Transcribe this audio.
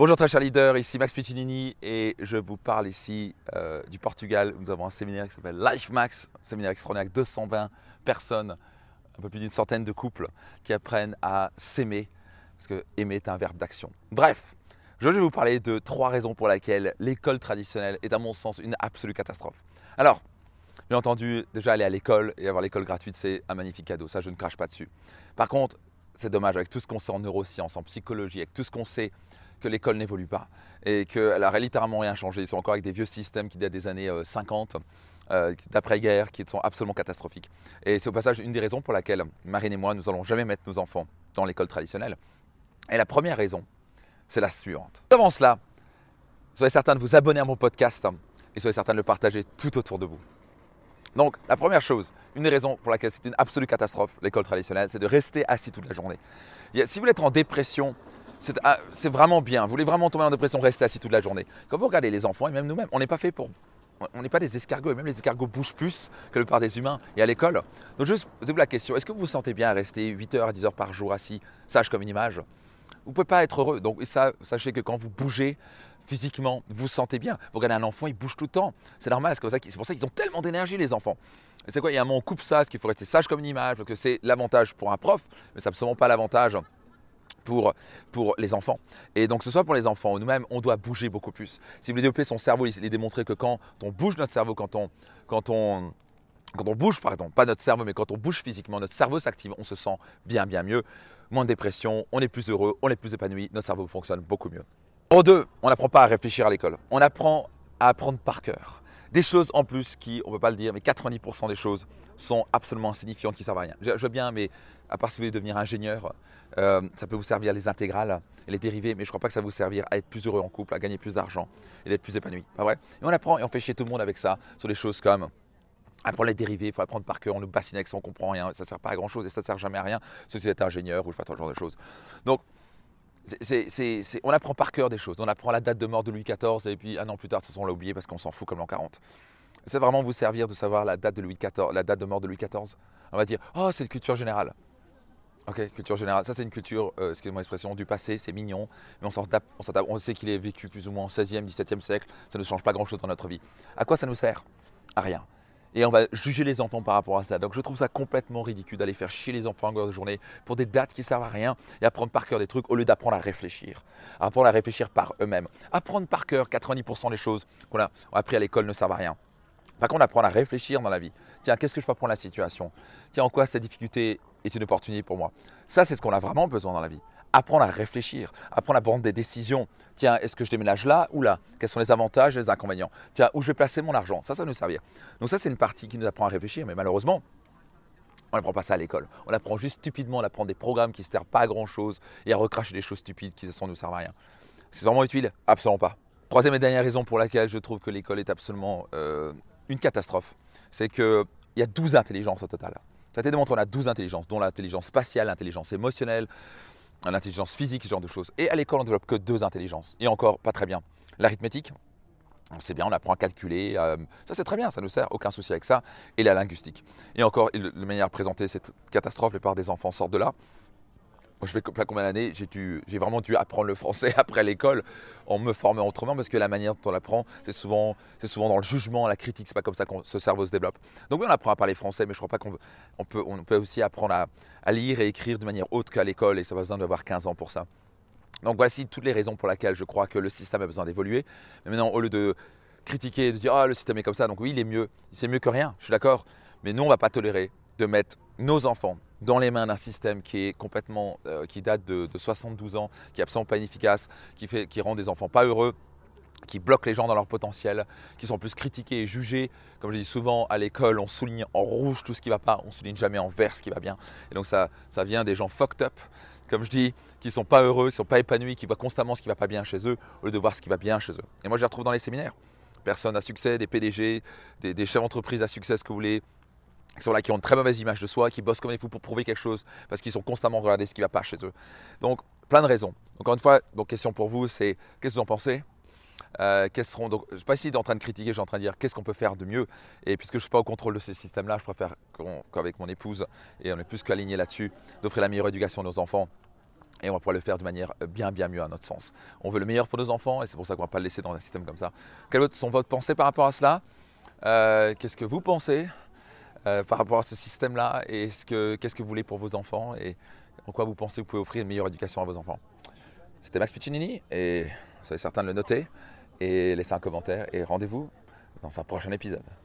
Bonjour très chers leaders, ici Max Piccinini et je vous parle ici euh, du Portugal. Nous avons un séminaire qui s'appelle Life Max, un séminaire extraordinaire avec 220 personnes, un peu plus d'une centaine de couples qui apprennent à s'aimer, parce que aimer est un verbe d'action. Bref, je vais vous parler de trois raisons pour lesquelles l'école traditionnelle est à mon sens une absolue catastrophe. Alors, bien entendu, déjà aller à l'école et avoir l'école gratuite, c'est un magnifique cadeau, ça je ne crache pas dessus. Par contre, c'est dommage avec tout ce qu'on sait en neurosciences, en psychologie, avec tout ce qu'on sait que l'école n'évolue pas et qu'elle a littéralement rien changé. Ils sont encore avec des vieux systèmes qui datent des années 50, euh, euh, d'après-guerre, qui sont absolument catastrophiques. Et c'est au passage une des raisons pour laquelle Marine et moi, nous n'allons jamais mettre nos enfants dans l'école traditionnelle. Et la première raison, c'est la suivante. Avant cela, soyez certain de vous abonner à mon podcast et soyez certain de le partager tout autour de vous. Donc, la première chose, une des raisons pour laquelle c'est une absolue catastrophe, l'école traditionnelle, c'est de rester assis toute la journée. Si vous être en dépression, c'est vraiment bien. Vous voulez vraiment tomber en dépression, restez assis toute la journée. Quand vous regardez les enfants, et même nous-mêmes, on n'est pas fait pour. On n'est pas des escargots, et même les escargots bougent plus que le part des humains et à l'école. Donc, juste, posez-vous la question est-ce que vous vous sentez bien à rester 8 heures à 10 heures par jour assis, sage comme une image? Vous ne pouvez pas être heureux. Donc, sachez que quand vous bougez, physiquement, vous vous sentez bien. Vous regardez un enfant, il bouge tout le temps. C'est normal, c'est pour ça qu'ils ont tellement d'énergie, les enfants. C'est quoi? Il y a un moment, on coupe ça, ce qu'il faut rester sage comme une image, que c'est l'avantage pour un prof, mais c'est absolument pas l'avantage pour, les enfants. Et donc, ce soit pour les enfants ou nous-mêmes, on doit bouger beaucoup plus. Si vous voulez développer son cerveau, il est démontré que quand on bouge notre cerveau, quand on, quand on, quand on bouge, pardon, pas notre cerveau, mais quand on bouge physiquement, notre cerveau s'active, on se sent bien, bien mieux. Moins de dépression, on est plus heureux, on est plus épanoui, notre cerveau fonctionne beaucoup mieux. En deux, on n'apprend pas à réfléchir à l'école. On apprend à apprendre par cœur. Des choses en plus qui, on ne peut pas le dire, mais 90% des choses sont absolument insignifiantes, qui ne servent à rien. Je, veux bien, mais à part si vous voulez devenir ingénieur, euh, ça peut vous servir les intégrales et les dérivés, mais je ne crois pas que ça va vous servir à être plus heureux en couple, à gagner plus d'argent et d'être plus épanoui. Pas vrai? Et on apprend et on fait chier tout le monde avec ça, sur des choses comme apprendre les dérivés, il faut apprendre par cœur, on nous bassine avec ça, on comprend rien, ça ne sert pas à grand chose et ça ne sert jamais à rien, si vous êtes ingénieur ou je sais pas, ce genre de choses. Donc, on apprend par cœur des choses. On apprend la date de mort de Louis XIV et puis un an plus tard, ce sont on l'a oublié parce qu'on s'en fout comme l'an 40. C'est vraiment vous servir de savoir la date de Louis XIV, la date de mort de Louis XIV. On va dire, oh, c'est une culture générale. Ok, culture générale. Ça, c'est une culture, euh, excusez-moi l'expression, du passé, c'est mignon, mais on, on sait qu'il est vécu plus ou moins au 16e, 17e siècle. Ça ne change pas grand-chose dans notre vie. À quoi ça nous sert? À rien et on va juger les enfants par rapport à ça. Donc je trouve ça complètement ridicule d'aller faire chier les enfants en de journée pour des dates qui servent à rien et apprendre par cœur des trucs au lieu d'apprendre à réfléchir. Apprendre à réfléchir par eux-mêmes. Apprendre par cœur 90% des choses qu'on a appris à l'école ne servent à rien. Par contre, apprendre à réfléchir dans la vie. Tiens, qu'est-ce que je peux apprendre la situation? Tiens, en quoi cette difficulté est une opportunité pour moi? Ça, c'est ce qu'on a vraiment besoin dans la vie apprendre à réfléchir, apprendre à prendre des décisions. Tiens, est-ce que je déménage là ou là? Quels sont les avantages et les inconvénients? Tiens, où je vais placer mon argent? Ça, ça va nous servir. Donc ça, c'est une partie qui nous apprend à réfléchir, mais malheureusement, on n'apprend pas ça à l'école. On apprend juste stupidement, on apprend des programmes qui ne servent pas à grand-chose et à recracher des choses stupides qui ne nous servent à rien. C'est vraiment utile Absolument pas. Troisième et dernière raison pour laquelle je trouve que l'école est absolument euh, une catastrophe, c'est qu'il y a 12 intelligences au total. Ça a été démontré, on a 12 intelligences, dont l'intelligence spatiale, l'intelligence émotionnelle, l'intelligence physique, ce genre de choses. Et à l'école, on ne développe que deux intelligences. Et encore, pas très bien. L'arithmétique, c'est bien, on apprend à calculer, euh, ça c'est très bien, ça nous sert, aucun souci avec ça. Et la linguistique. Et encore, la manière de présenter cette catastrophe, les plupart des enfants sortent de là je fais plein combien d'années, j'ai vraiment dû apprendre le français après l'école en me formant autrement parce que la manière dont on l'apprend, c'est souvent, dans le jugement, la critique, c'est pas comme ça que ce cerveau se développe. Donc oui, on apprend à parler français, mais je crois pas qu'on on peut, aussi apprendre à, lire et écrire de manière haute qu'à l'école et ça va besoin d'avoir 15 ans pour ça. Donc voici toutes les raisons pour lesquelles je crois que le système a besoin d'évoluer. Mais maintenant, au lieu de critiquer de dire ah le système est comme ça, donc oui il est mieux, c'est mieux que rien, je suis d'accord. Mais nous on va pas tolérer de mettre nos enfants dans les mains d'un système qui est complètement, euh, qui date de, 72 ans, qui est absolument pas inefficace, qui, fait, qui rend des enfants pas heureux, qui bloque les gens dans leur potentiel, qui sont plus critiqués et jugés. Comme je dis souvent, à l'école, on souligne en rouge tout ce qui va pas, on souligne jamais en vert ce qui va bien. Et donc ça, ça vient des gens fucked up, comme je dis, qui ne sont pas heureux, qui ne sont pas épanouis, qui voient constamment ce qui va pas bien chez eux, au lieu de voir ce qui va bien chez eux. Et moi, je les retrouve dans les séminaires. Personnes à succès, des PDG, des, des chefs d'entreprise à succès, ce que vous voulez, qui sont là, qui ont une très mauvaise image de soi, qui bossent comme il faut pour prouver quelque chose, parce qu'ils sont constamment regardés ce qui ne va pas chez eux. Donc, plein de raisons. Encore une fois, donc question pour vous, c'est qu'est-ce que vous en pensez? Euh, seront, donc, je ne suis pas ici en train de critiquer, je suis en train de dire qu'est-ce qu'on peut faire de mieux? Et puisque je ne suis pas au contrôle de ce système-là, je préfère qu'avec mon épouse, et on est plus qu'aligné là-dessus, d'offrir la meilleure éducation à nos enfants Et on va pouvoir le faire de manière bien, bien mieux à notre sens. On veut le meilleur pour nos enfants et c'est pour ça qu'on ne va pas le laisser dans un système comme ça. Quelles sont votre pensées par rapport à cela? Euh, Qu'est-ce que vous pensez? Euh, par rapport à ce système-là Et qu'est-ce que vous voulez pour vos enfants Et en quoi vous pensez que vous pouvez offrir une meilleure éducation à vos enfants C'était Max Piccinini et soyez certain de le noter et laissez un commentaire et rendez-vous dans un prochain épisode.